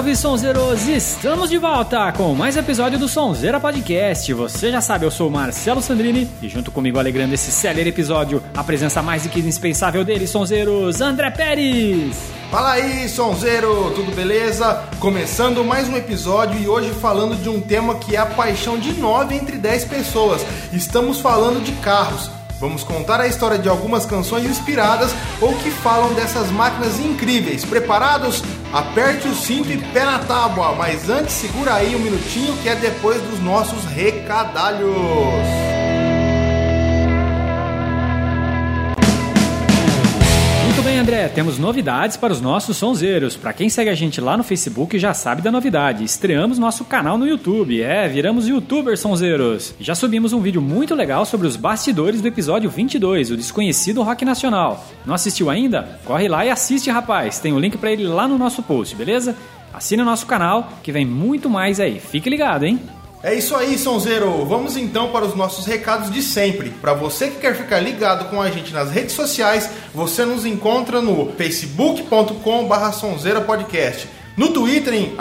Salve, sonzeiros! Estamos de volta com mais episódio do Sonzeira Podcast. Você já sabe, eu sou o Marcelo Sandrini e junto comigo alegrando esse celery episódio, a presença mais do que indispensável dele, sonzeiros, André Pérez! Fala aí, sonzeiro, tudo beleza? Começando mais um episódio e hoje falando de um tema que é a paixão de 9 entre 10 pessoas. Estamos falando de carros. Vamos contar a história de algumas canções inspiradas ou que falam dessas máquinas incríveis. Preparados? Aperte o cinto e pé na tábua, mas antes segura aí um minutinho que é depois dos nossos recadalhos. André, temos novidades para os nossos sonzeiros. Para quem segue a gente lá no Facebook já sabe da novidade. Estreamos nosso canal no YouTube. É, viramos youtubers sonzeiros. Já subimos um vídeo muito legal sobre os bastidores do episódio 22, o desconhecido rock nacional. Não assistiu ainda? Corre lá e assiste, rapaz. Tem o um link para ele lá no nosso post, beleza? Assine o nosso canal que vem muito mais aí. Fique ligado, hein? É isso aí, Sonzeiro. Vamos então para os nossos recados de sempre. Para você que quer ficar ligado com a gente nas redes sociais, você nos encontra no facebook.com/sonzeirapodcast, no Twitter em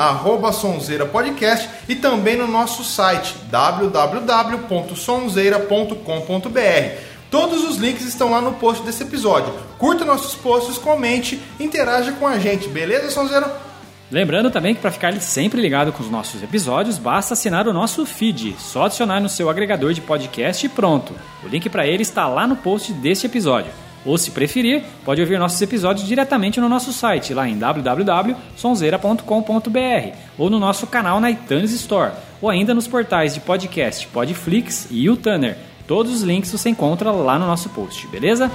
@sonzeirapodcast e também no nosso site www.sonzeira.com.br. Todos os links estão lá no post desse episódio. Curta nossos posts, comente, interaja com a gente, beleza, Sonzeiro? Lembrando também que para ficar sempre ligado com os nossos episódios, basta assinar o nosso feed. Só adicionar no seu agregador de podcast e pronto. O link para ele está lá no post deste episódio. Ou, se preferir, pode ouvir nossos episódios diretamente no nosso site, lá em www.sonzeira.com.br ou no nosso canal na iTunes Store, ou ainda nos portais de podcast Podflix e YouTuner. Todos os links você encontra lá no nosso post, beleza?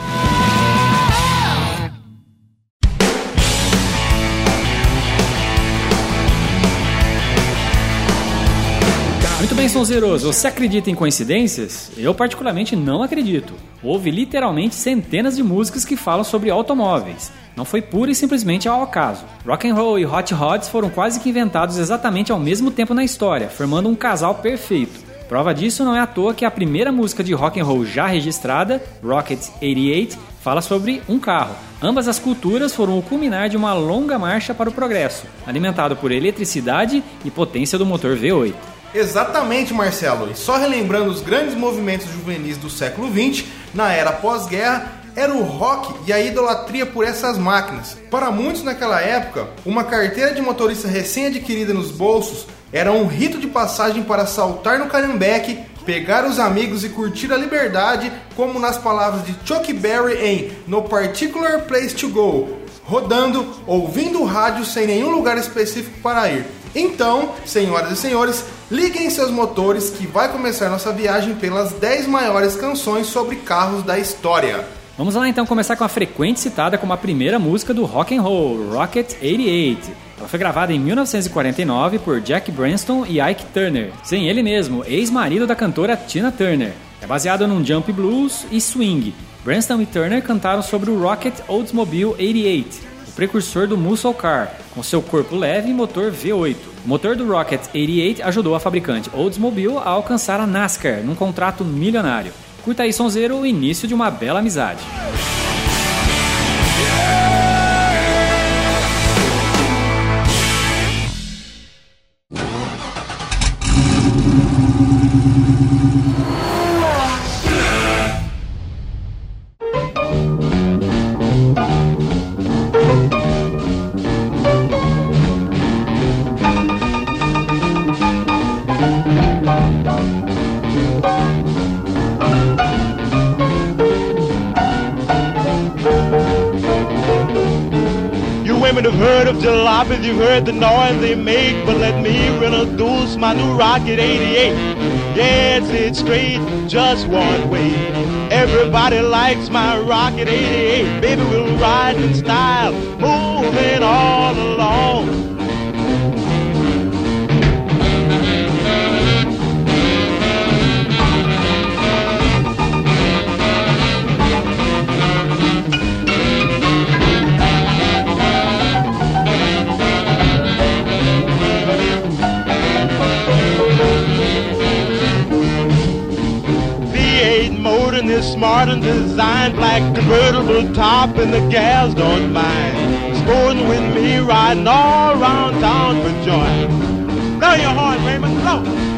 Muito bem, Sonzeiros, você acredita em coincidências? Eu particularmente não acredito. Houve literalmente centenas de músicas que falam sobre automóveis. Não foi pura e simplesmente ao acaso. Rock and roll e hot rods foram quase que inventados exatamente ao mesmo tempo na história, formando um casal perfeito. Prova disso não é à toa que a primeira música de rock and roll já registrada, Rocket 88, fala sobre um carro. Ambas as culturas foram o culminar de uma longa marcha para o progresso, alimentado por eletricidade e potência do motor V8. Exatamente, Marcelo. E só relembrando os grandes movimentos juvenis do século XX, na era pós-guerra, era o rock e a idolatria por essas máquinas. Para muitos naquela época, uma carteira de motorista recém-adquirida nos bolsos era um rito de passagem para saltar no carimbeque, pegar os amigos e curtir a liberdade, como nas palavras de Chuck Berry em No Particular Place to Go, rodando, ouvindo o rádio sem nenhum lugar específico para ir. Então, senhoras e senhores, liguem seus motores que vai começar nossa viagem pelas 10 maiores canções sobre carros da história. Vamos lá então começar com a frequente citada como a primeira música do rock and roll, Rocket 88. Ela foi gravada em 1949 por Jack Branston e Ike Turner, sem ele mesmo, ex-marido da cantora Tina Turner. É baseado num jump blues e swing. Branston e Turner cantaram sobre o Rocket Oldsmobile 88, o precursor do Muscle Car, com seu corpo leve e motor V8. O motor do Rocket 88 ajudou a fabricante Oldsmobile a alcançar a NASCAR num contrato milionário. Curta aí, sonzeiro, o início de uma bela amizade. Women have heard of jalopies, you've heard the noise they make, but let me introduce my new Rocket 88. Yes, it's straight, just one way. Everybody likes my Rocket 88. Baby, we'll ride in style, moving all along. And designed black convertible top and the gals don't mind. sporting with me, riding all around town for joy. Blow your horn, Raymond, blow.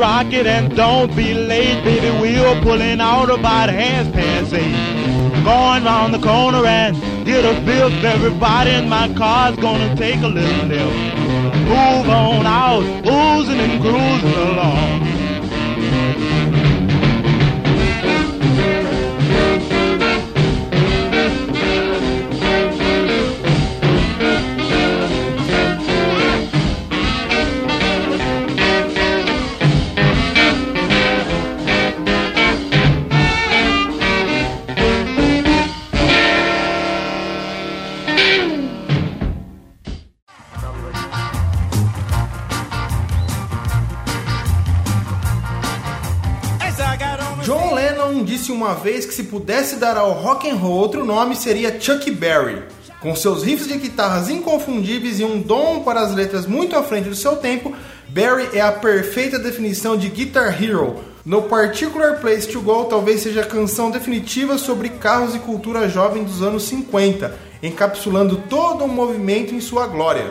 Rocket and don't be late, baby. We're pulling out about half past eight. Going round the corner and get a bill. Everybody in my car's gonna take a little lift. Move on out, oozing and cruising along. Vez que se pudesse dar ao rock and roll outro nome seria Chuck Berry. Com seus riffs de guitarras inconfundíveis e um dom para as letras muito à frente do seu tempo, Berry é a perfeita definição de Guitar Hero. No Particular Place to Go talvez seja a canção definitiva sobre carros e cultura jovem dos anos 50, encapsulando todo um movimento em sua glória.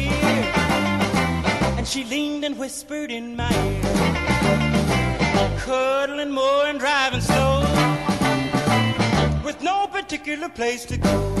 and she leaned and whispered in my ear, cuddling more and driving slow, with no particular place to go.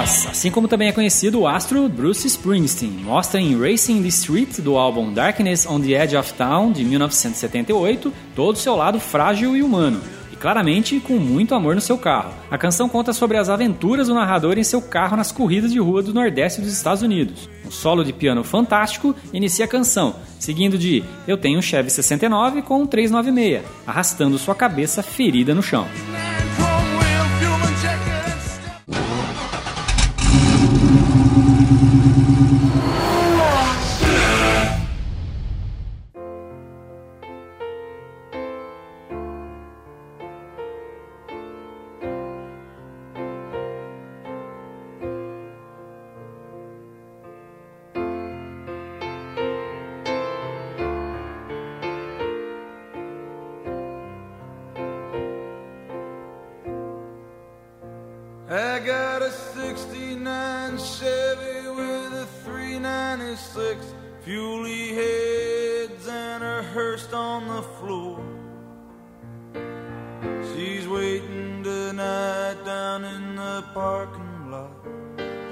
Assim como também é conhecido o astro Bruce Springsteen. Mostra em Racing the Street do álbum Darkness on the Edge of Town de 1978 todo o seu lado frágil e humano claramente com muito amor no seu carro. A canção conta sobre as aventuras do narrador em seu carro nas corridas de rua do Nordeste dos Estados Unidos. Um solo de piano fantástico inicia a canção, seguindo de Eu tenho um Chevy 69 com um 396, arrastando sua cabeça ferida no chão.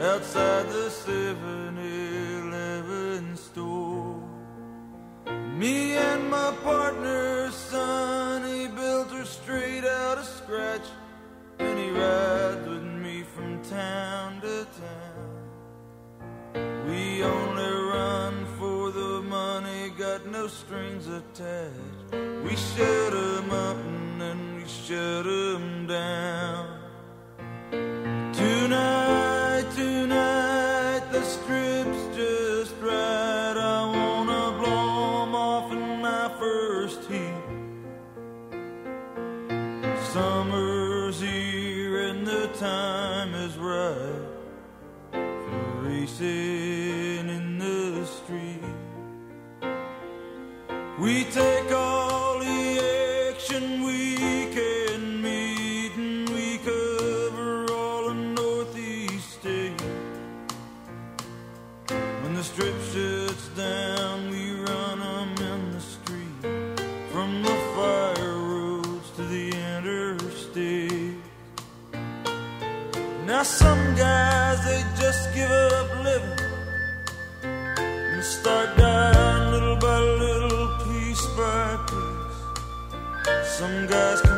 outside the 7-Eleven store. Me and my partner, Sonny, built her straight out of scratch, and he rides with me from town to town. We only run for the money, got no strings attached. We shut him up and then we shut him down. dancing in the street. We take off. Some guys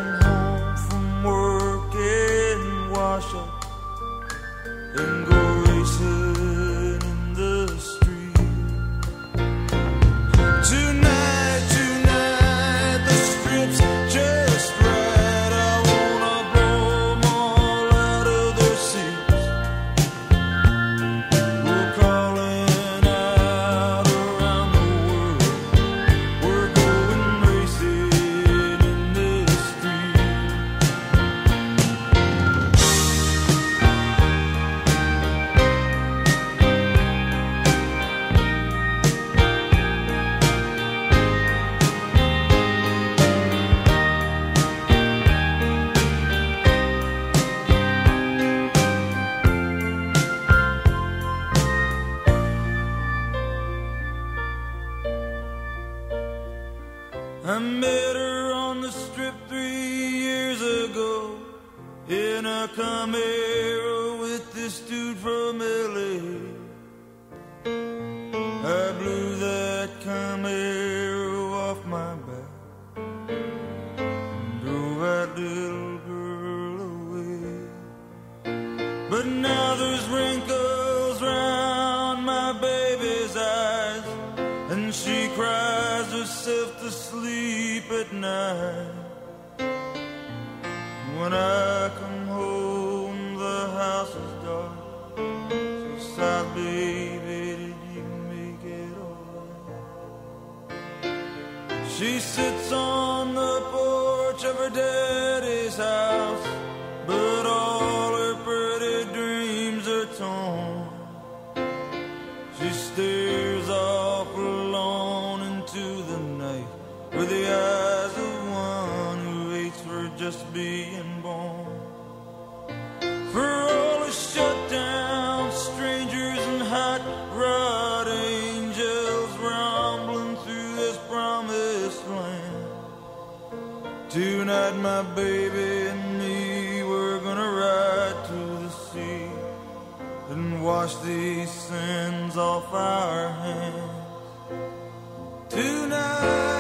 When I come home, the house is dark. So sad, baby, did you make it alright? She sits on the porch of her daddy's house. just being born. For all the shut down strangers and hot rod angels rumbling through this promised land. Tonight, my baby and me, we're gonna ride to the sea and wash these sins off our hands. Tonight.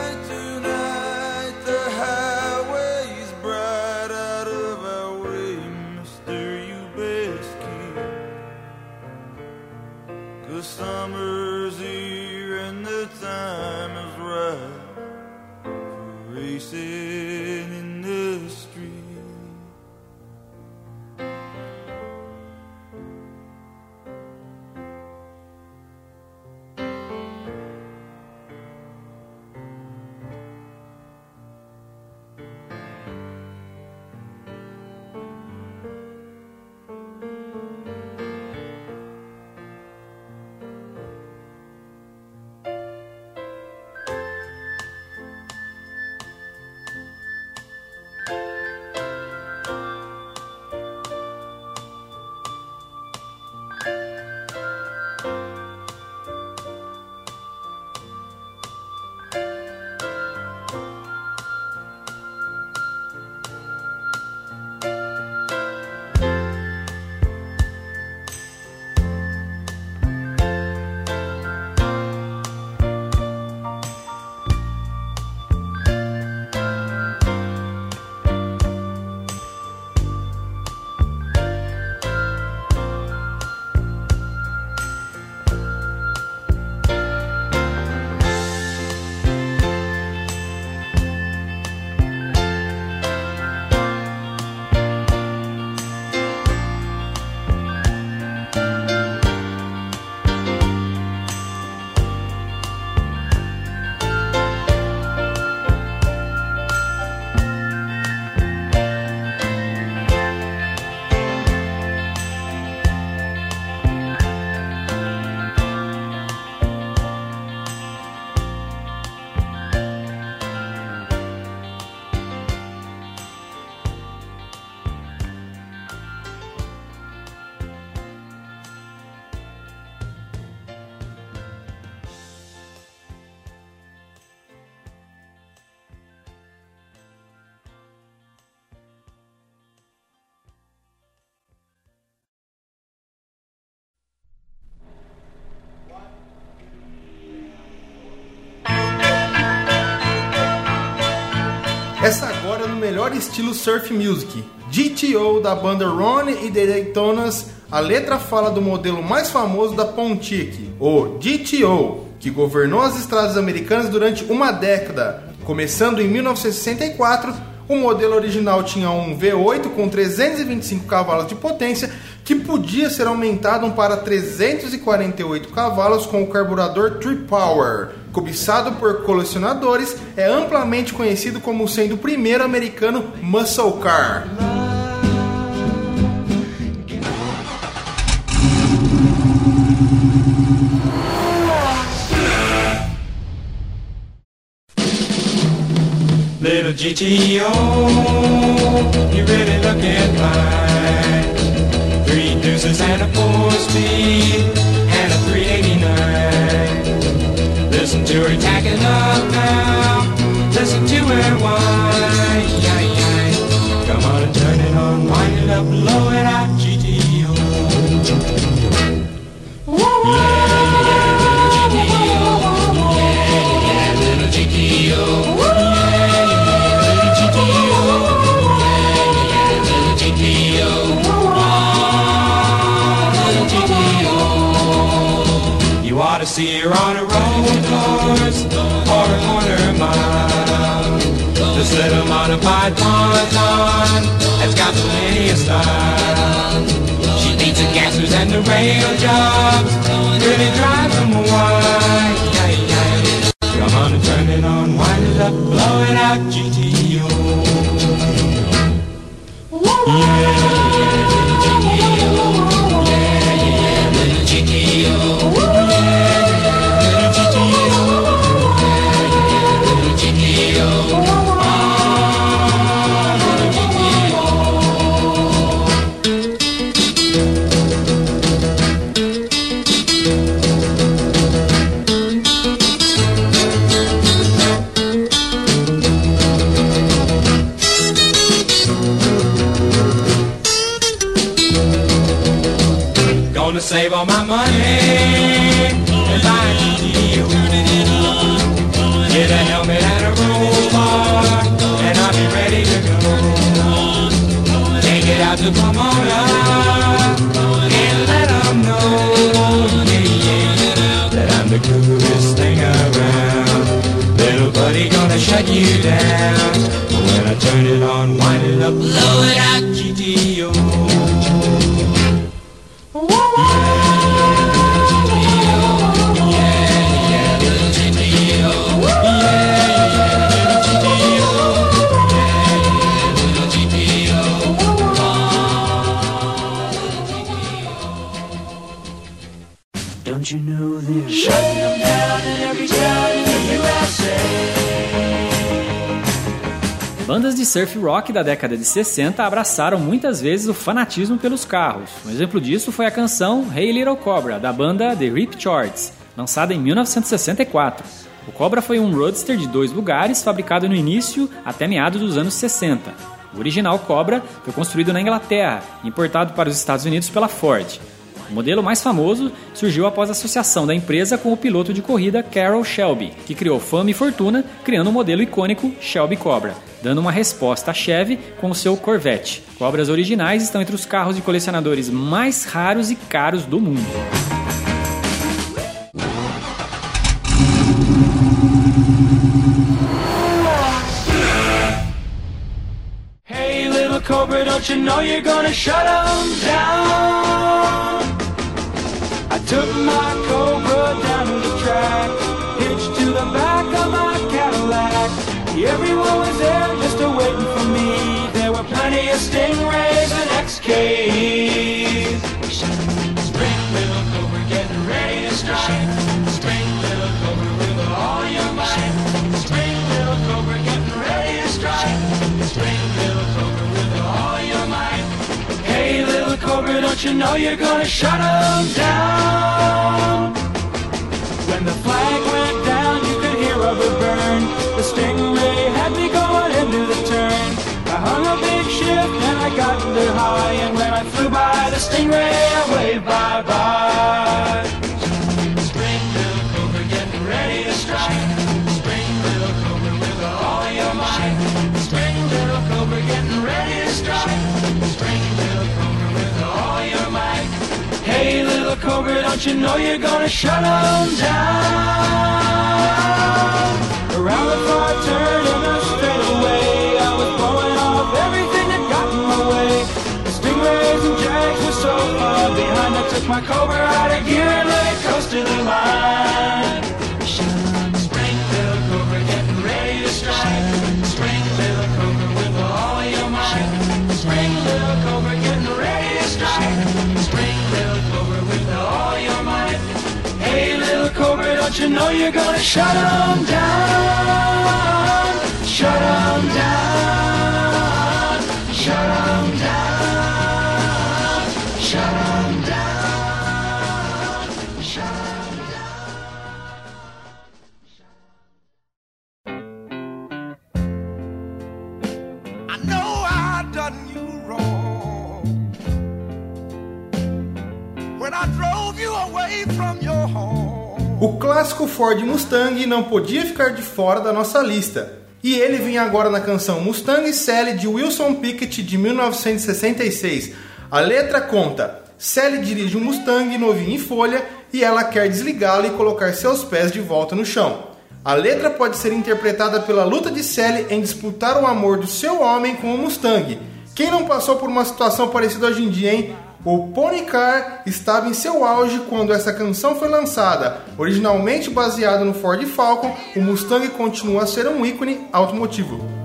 Melhor estilo surf music. GTO da banda Ronnie e The Daytonas, a letra fala do modelo mais famoso da Pontic, o GTO, que governou as estradas americanas durante uma década. Começando em 1964, o modelo original tinha um V8 com 325 cavalos de potência, que podia ser aumentado para 348 cavalos com o carburador Trip Power. Cobiçado por colecionadores, é amplamente conhecido como sendo o primeiro americano muscle car. Little GTO, you really looking fine. Three deuces and a four speed and a 389. Listen to her tacking up now. Listen to her whine. Come on and turn it on, wind it up, blow it out, modified ponton has got plenty of style. She beats the gassers and the rail jobs, really drives them wild. Come on and turn it on, wind it up, blow it out, GTO. Gonna save all my money and buy a GTO. Get a helmet and a roll and I'll be ready to go. Take it out to Pomona and let 'em know, yeah, yeah, that I'm the coolest thing around. Little buddy gonna shut you down. When I turn it on, wind it up, blow it out, GTO. Bandas de surf rock da década de 60 abraçaram muitas vezes o fanatismo pelos carros. Um exemplo disso foi a canção Hey Little Cobra, da banda The Rip Charts, lançada em 1964. O Cobra foi um roadster de dois lugares, fabricado no início até meados dos anos 60. O original Cobra foi construído na Inglaterra e importado para os Estados Unidos pela Ford. O modelo mais famoso surgiu após a associação da empresa com o piloto de corrida Carroll Shelby, que criou fama e fortuna criando o modelo icônico Shelby Cobra, dando uma resposta à Chevy com o seu Corvette. Cobras originais estão entre os carros de colecionadores mais raros e caros do mundo. Cobra, don't you know you're gonna shut 'em down? Took my cobra down to the track, hitched to the back of my Cadillac. Everyone was there just a waiting for me. There were plenty of stingrays and XKs. You know you're gonna shut 'em down? When the flag went down, you could hear rubber burn. The stingray had me going into the turn. I hung a big shift and I got under high. And when I flew by the stingray, I waved bye Hey, little cobra, don't you know you're gonna shut 'em down? Around the far turn in a straightaway, I was blowing off everything that got in my way. The stingrays and jags were so far behind, I took my cobra out of gear and let it coast to the line. You know you're gonna shut 'em down? Shut 'em down. Clássico Ford Mustang não podia ficar de fora da nossa lista. E ele vem agora na canção Mustang Sally de Wilson Pickett de 1966. A letra conta: Sally dirige um Mustang novinho em folha e ela quer desligá-lo e colocar seus pés de volta no chão. A letra pode ser interpretada pela luta de Sally em disputar o amor do seu homem com o Mustang. Quem não passou por uma situação parecida hoje em dia, hein? O Pony Car estava em seu auge quando essa canção foi lançada. Originalmente baseado no Ford Falcon, o Mustang continua a ser um ícone automotivo.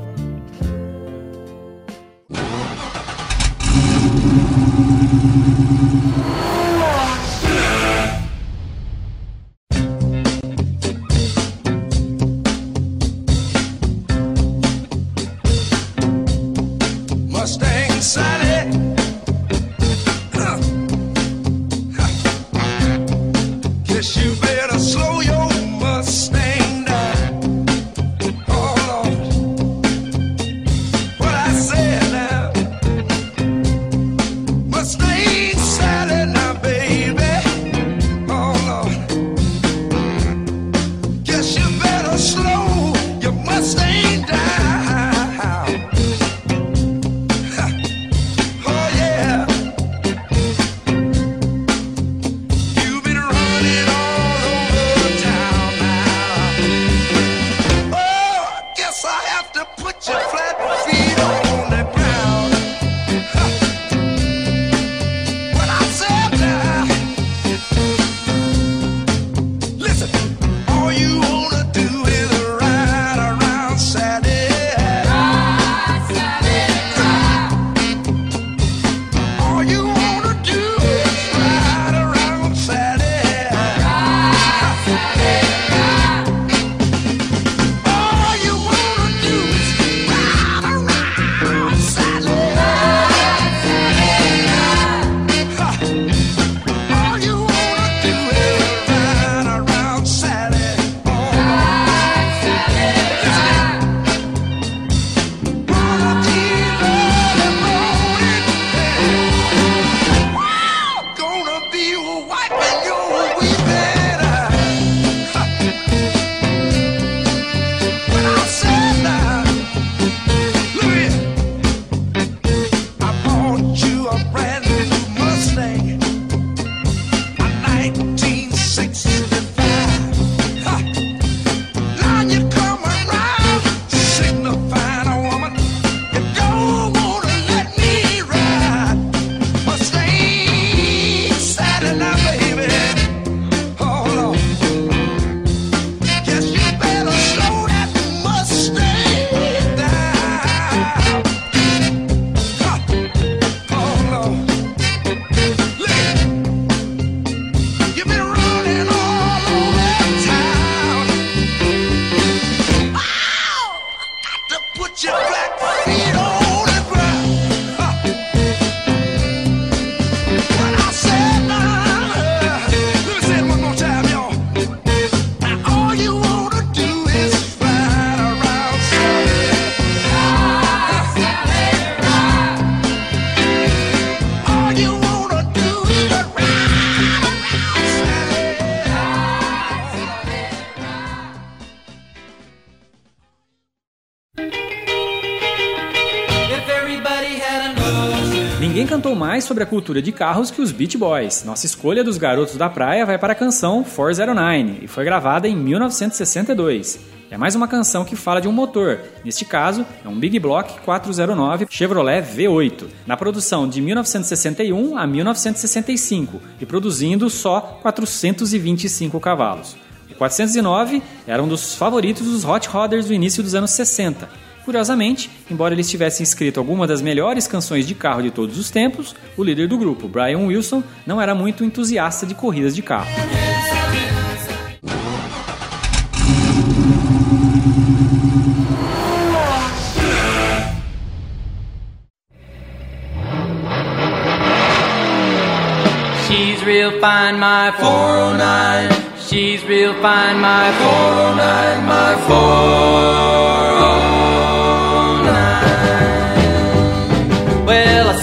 Sobre a cultura de carros que os Beach Boys. Nossa escolha dos garotos da praia vai para a canção 409 e foi gravada em 1962. É mais uma canção que fala de um motor, neste caso é um Big Block 409 Chevrolet V8, na produção de 1961 a 1965 e produzindo só 425 cavalos. O 409 era um dos favoritos dos Hot Rodders do início dos anos 60. Curiosamente, embora eles tivessem escrito algumas das melhores canções de carro de todos os tempos, o líder do grupo, Brian Wilson, não era muito entusiasta de corridas de carro. She's real fine, my 409. She's real fine, my 409, my 409.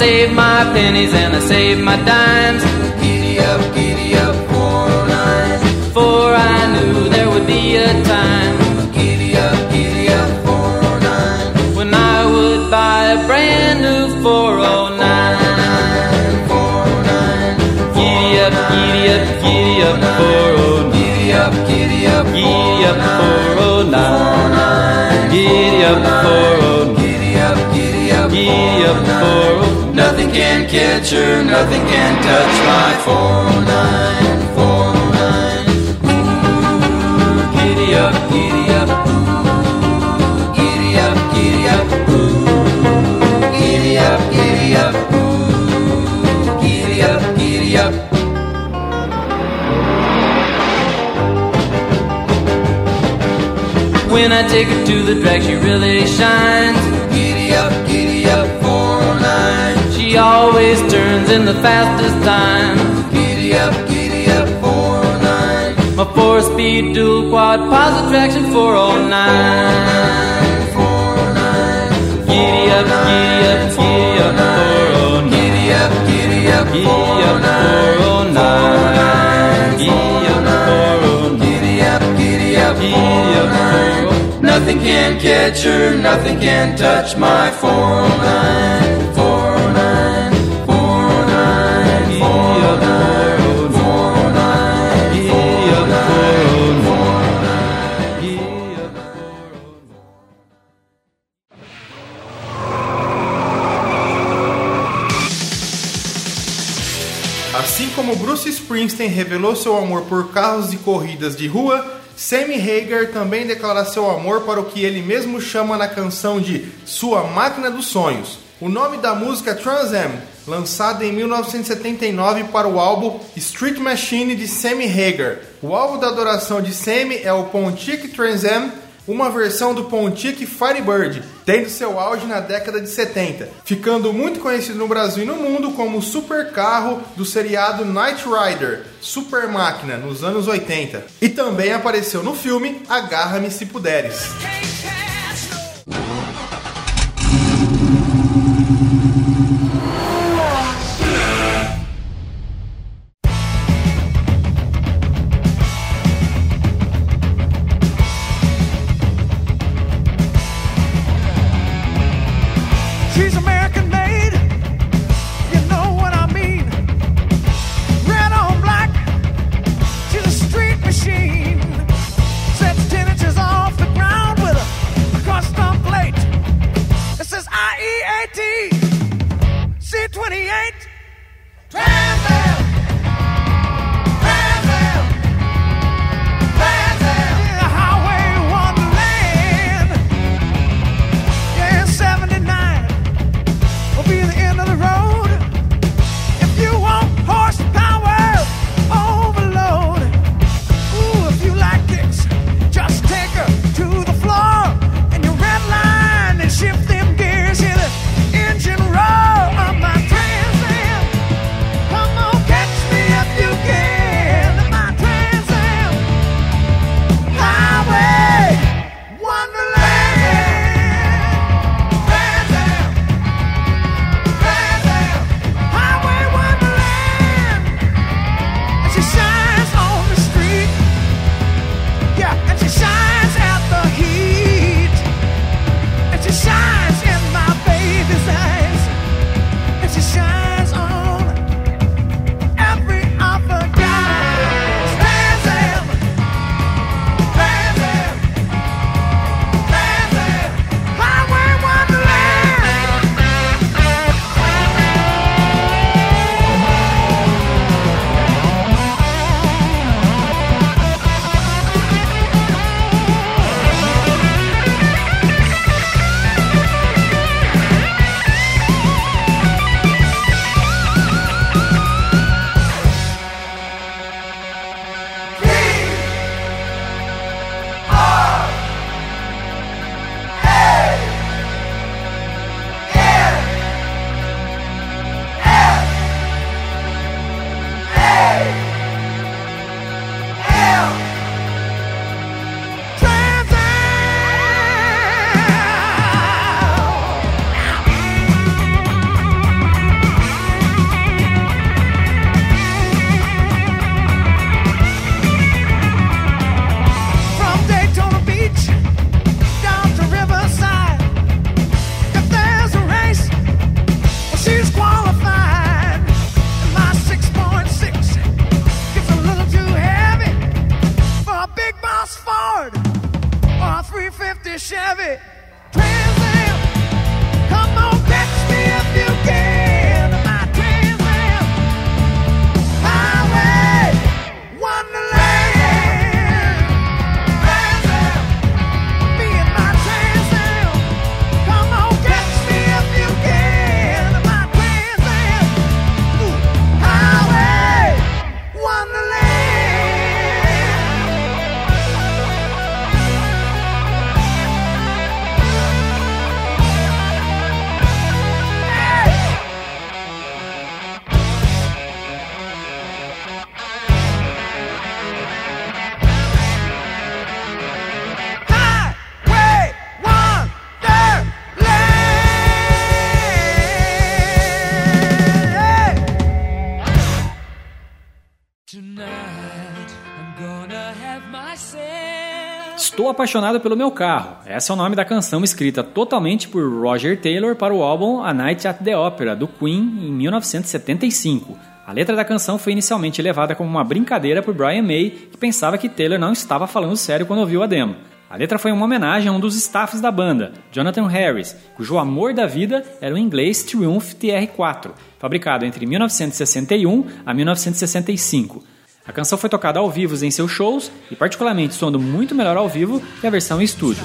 Saved my pennies and I saved my dimes. Giddy up, giddy up, 409. For I knew there would be a time. Giddy up, giddy up, 409. When I would buy a brand new 409. 409. Giddy up, giddy up, giddy up, 409. Giddy up, giddy up, giddy up, 409. Giddy up, 409. Nothing can catch her, nothing can touch my 409. 409. Ooh, giddy up, giddy up, ooh, giddy up, giddy up, ooh, giddy up, giddy up, ooh, giddy up, giddy up. When I take her to the drag, she really shines. 409. She always turns in the fastest time. Giddy up, giddy up, 409. My four-speed dual quad positive traction 409. 409. Giddy up, giddy up, giddy up, 409. Giddy up, giddy up, 409. Giddy up, 409. Giddy up, giddy up, 409. Nothing can catch her, nothing can touch my 409. 409. Springsteen revelou seu amor por carros de corridas de rua, Sammy Hagar também declara seu amor para o que ele mesmo chama na canção de Sua Máquina dos Sonhos. O nome da música é Trans Am, lançada em 1979 para o álbum Street Machine de Sammy Hagar. O álbum da adoração de Sammy é o Pontiac Trans Am, uma versão do Pontiac Firebird, tendo seu auge na década de 70, ficando muito conhecido no Brasil e no mundo como o super carro do seriado Knight Rider, Super Máquina, nos anos 80. E também apareceu no filme Agarra-me Se Puderes. Apaixonado pelo meu carro. Esse é o nome da canção escrita totalmente por Roger Taylor para o álbum A Night at the Opera do Queen em 1975. A letra da canção foi inicialmente levada como uma brincadeira por Brian May, que pensava que Taylor não estava falando sério quando ouviu a demo. A letra foi uma homenagem a um dos staffs da banda, Jonathan Harris, cujo amor da vida era o inglês Triumph TR-4, fabricado entre 1961 a 1965. A canção foi tocada ao vivo em seus shows e particularmente soando muito melhor ao vivo que a versão em estúdio.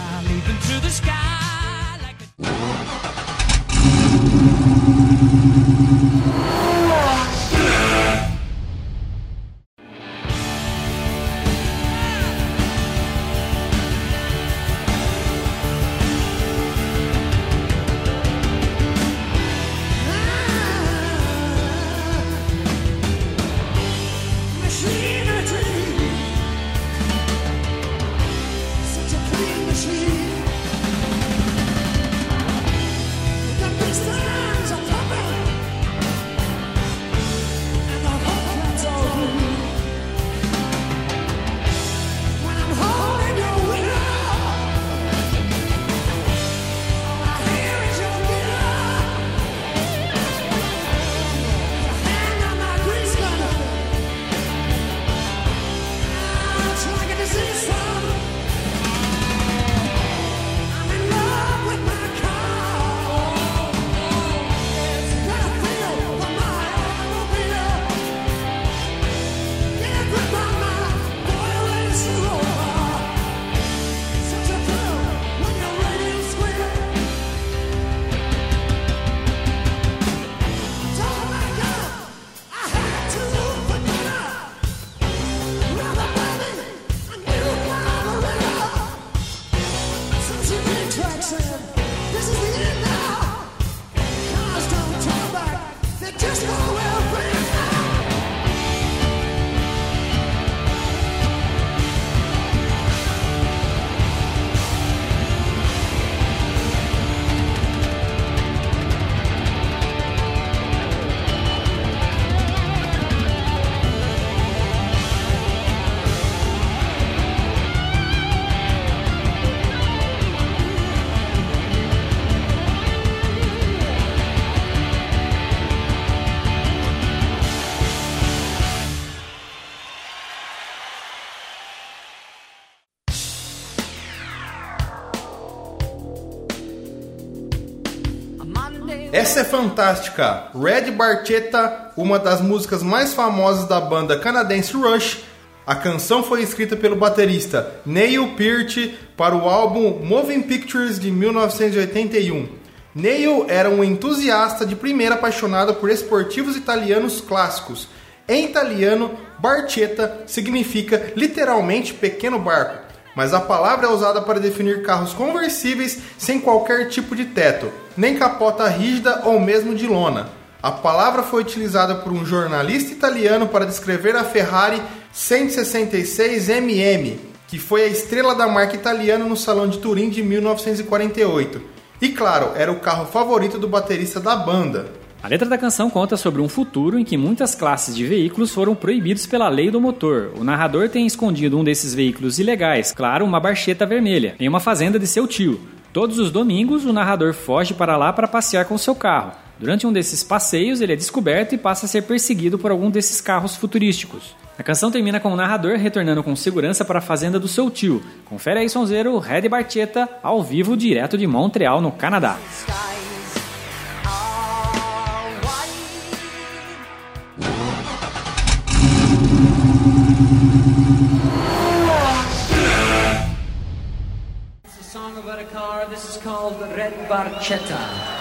Essa é fantástica. Red Barchetta, uma das músicas mais famosas da banda canadense Rush. A canção foi escrita pelo baterista Neil Peart para o álbum Moving Pictures de 1981. Neil era um entusiasta de primeira apaixonado por esportivos italianos clássicos. Em italiano, Barchetta significa literalmente pequeno barco, mas a palavra é usada para definir carros conversíveis sem qualquer tipo de teto, nem capota rígida ou mesmo de lona. A palavra foi utilizada por um jornalista italiano para descrever a Ferrari 166 MM, que foi a estrela da marca italiana no Salão de Turim de 1948. E claro, era o carro favorito do baterista da banda. A letra da canção conta sobre um futuro em que muitas classes de veículos foram proibidos pela lei do motor. O narrador tem escondido um desses veículos ilegais, claro, uma barcheta vermelha, em uma fazenda de seu tio. Todos os domingos, o narrador foge para lá para passear com seu carro. Durante um desses passeios, ele é descoberto e passa a ser perseguido por algum desses carros futurísticos. A canção termina com o narrador retornando com segurança para a fazenda do seu tio. Confere aí, sonzeiro, Red Barchetta, ao vivo, direto de Montreal, no Canadá. Car. This is called the Red Barchetta.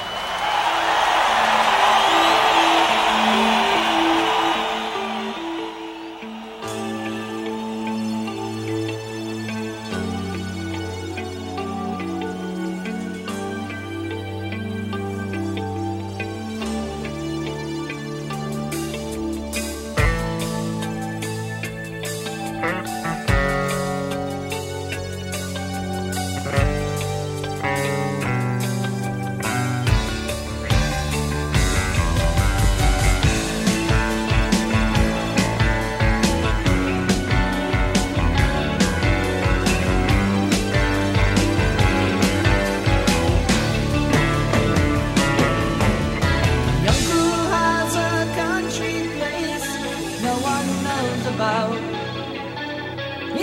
no one knows about.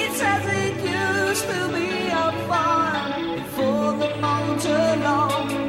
It says it used to be a farm before the mountain long.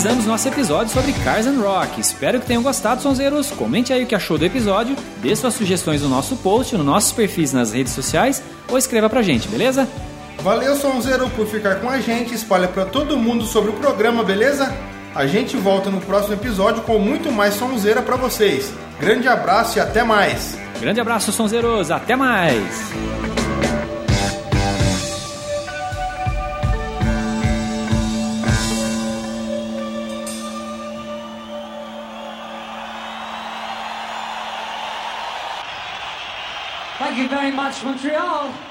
Finalizamos nosso episódio sobre Cars and Rock. Espero que tenham gostado, sonzeiros. Comente aí o que achou do episódio, dê suas sugestões no nosso post, nos nossos perfis nas redes sociais ou escreva pra gente, beleza? Valeu, Sonzeiro, por ficar com a gente. Espalha pra todo mundo sobre o programa, beleza? A gente volta no próximo episódio com muito mais sonzeira pra vocês. Grande abraço e até mais. Grande abraço, sonzeiros. Até mais! Montreal.